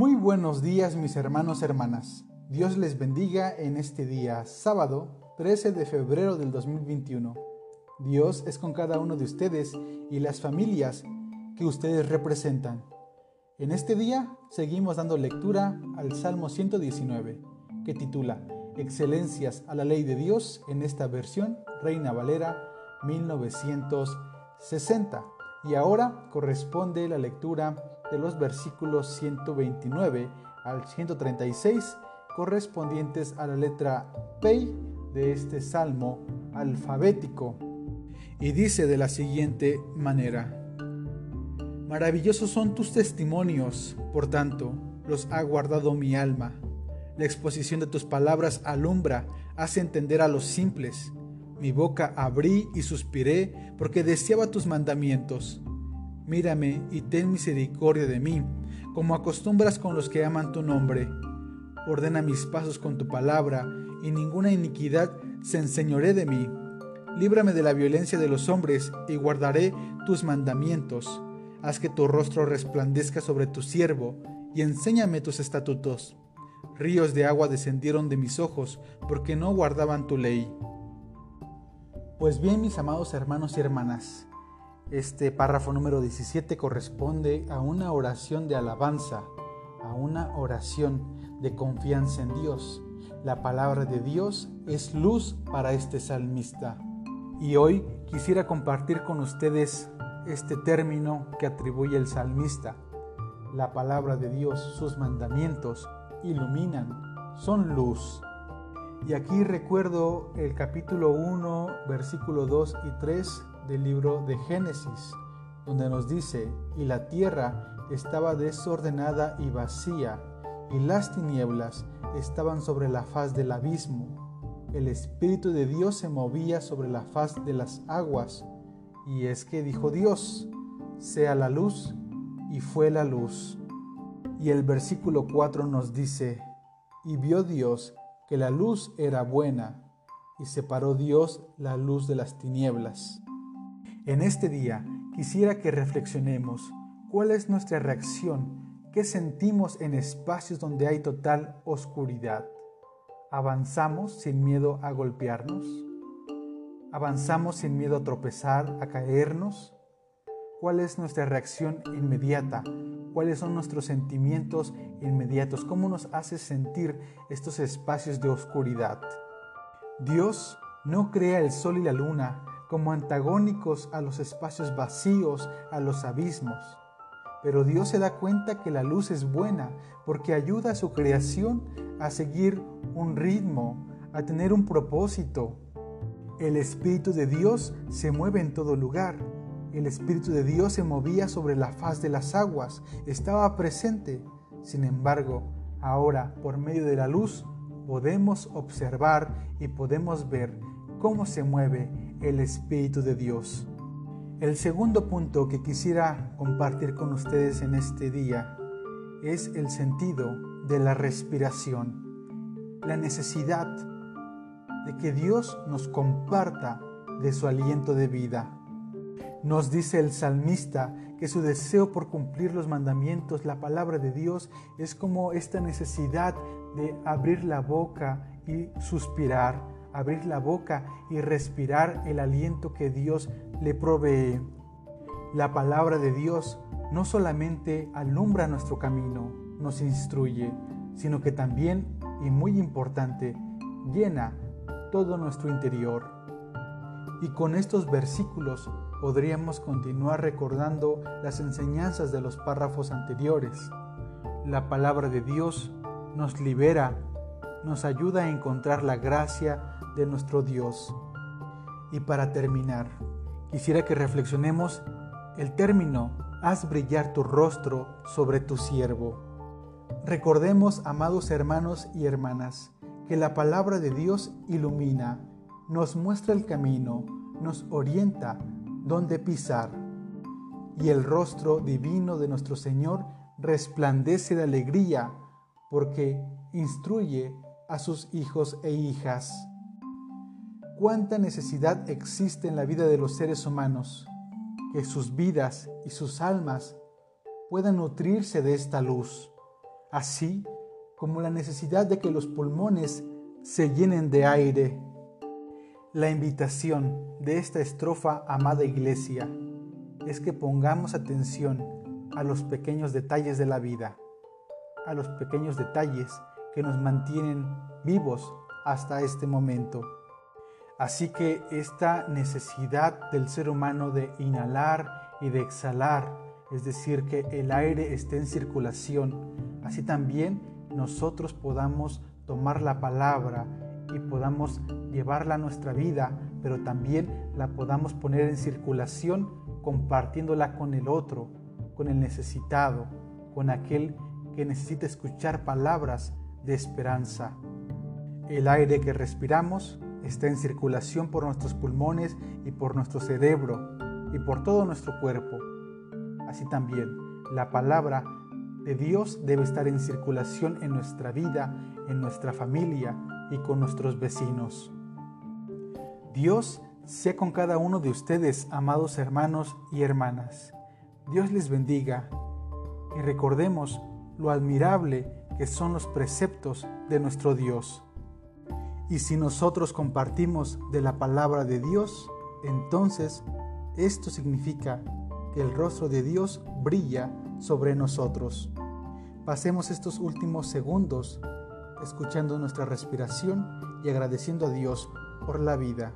Muy buenos días mis hermanos hermanas. Dios les bendiga en este día, sábado 13 de febrero del 2021. Dios es con cada uno de ustedes y las familias que ustedes representan. En este día seguimos dando lectura al Salmo 119, que titula Excelencias a la ley de Dios en esta versión Reina Valera 1960. Y ahora corresponde la lectura de los versículos 129 al 136 correspondientes a la letra P de este salmo alfabético. Y dice de la siguiente manera, Maravillosos son tus testimonios, por tanto, los ha guardado mi alma. La exposición de tus palabras alumbra, hace entender a los simples. Mi boca abrí y suspiré porque deseaba tus mandamientos. Mírame y ten misericordia de mí, como acostumbras con los que aman tu nombre. Ordena mis pasos con tu palabra, y ninguna iniquidad se enseñoré de mí. Líbrame de la violencia de los hombres, y guardaré tus mandamientos. Haz que tu rostro resplandezca sobre tu siervo, y enséñame tus estatutos. Ríos de agua descendieron de mis ojos, porque no guardaban tu ley. Pues bien, mis amados hermanos y hermanas, este párrafo número 17 corresponde a una oración de alabanza, a una oración de confianza en Dios. La palabra de Dios es luz para este salmista. Y hoy quisiera compartir con ustedes este término que atribuye el salmista. La palabra de Dios, sus mandamientos, iluminan, son luz. Y aquí recuerdo el capítulo 1, versículo 2 y 3 del libro de Génesis, donde nos dice, y la tierra estaba desordenada y vacía, y las tinieblas estaban sobre la faz del abismo. El Espíritu de Dios se movía sobre la faz de las aguas, y es que dijo Dios, sea la luz, y fue la luz. Y el versículo 4 nos dice, y vio Dios que la luz era buena, y separó Dios la luz de las tinieblas. En este día quisiera que reflexionemos cuál es nuestra reacción, qué sentimos en espacios donde hay total oscuridad. ¿Avanzamos sin miedo a golpearnos? ¿Avanzamos sin miedo a tropezar, a caernos? ¿Cuál es nuestra reacción inmediata? ¿Cuáles son nuestros sentimientos inmediatos? ¿Cómo nos hace sentir estos espacios de oscuridad? Dios no crea el sol y la luna como antagónicos a los espacios vacíos, a los abismos. Pero Dios se da cuenta que la luz es buena porque ayuda a su creación a seguir un ritmo, a tener un propósito. El Espíritu de Dios se mueve en todo lugar. El Espíritu de Dios se movía sobre la faz de las aguas, estaba presente. Sin embargo, ahora, por medio de la luz, podemos observar y podemos ver cómo se mueve el Espíritu de Dios. El segundo punto que quisiera compartir con ustedes en este día es el sentido de la respiración, la necesidad de que Dios nos comparta de su aliento de vida. Nos dice el salmista que su deseo por cumplir los mandamientos, la palabra de Dios, es como esta necesidad de abrir la boca y suspirar, abrir la boca y respirar el aliento que Dios le provee. La palabra de Dios no solamente alumbra nuestro camino, nos instruye, sino que también, y muy importante, llena todo nuestro interior. Y con estos versículos podríamos continuar recordando las enseñanzas de los párrafos anteriores. La palabra de Dios nos libera, nos ayuda a encontrar la gracia de nuestro Dios. Y para terminar, quisiera que reflexionemos el término, haz brillar tu rostro sobre tu siervo. Recordemos, amados hermanos y hermanas, que la palabra de Dios ilumina, nos muestra el camino, nos orienta dónde pisar. Y el rostro divino de nuestro Señor resplandece de alegría porque instruye a sus hijos e hijas cuánta necesidad existe en la vida de los seres humanos, que sus vidas y sus almas puedan nutrirse de esta luz. así como la necesidad de que los pulmones se llenen de aire. La invitación de esta estrofa, amada iglesia, es que pongamos atención a los pequeños detalles de la vida, a los pequeños detalles que nos mantienen vivos hasta este momento. Así que esta necesidad del ser humano de inhalar y de exhalar, es decir, que el aire esté en circulación, así también nosotros podamos tomar la palabra y podamos llevarla a nuestra vida, pero también la podamos poner en circulación compartiéndola con el otro, con el necesitado, con aquel que necesita escuchar palabras de esperanza. El aire que respiramos está en circulación por nuestros pulmones y por nuestro cerebro y por todo nuestro cuerpo. Así también, la palabra de Dios debe estar en circulación en nuestra vida, en nuestra familia y con nuestros vecinos. Dios sea con cada uno de ustedes, amados hermanos y hermanas. Dios les bendiga y recordemos lo admirable que son los preceptos de nuestro Dios. Y si nosotros compartimos de la palabra de Dios, entonces esto significa que el rostro de Dios brilla sobre nosotros. Pasemos estos últimos segundos escuchando nuestra respiración y agradeciendo a Dios por la vida.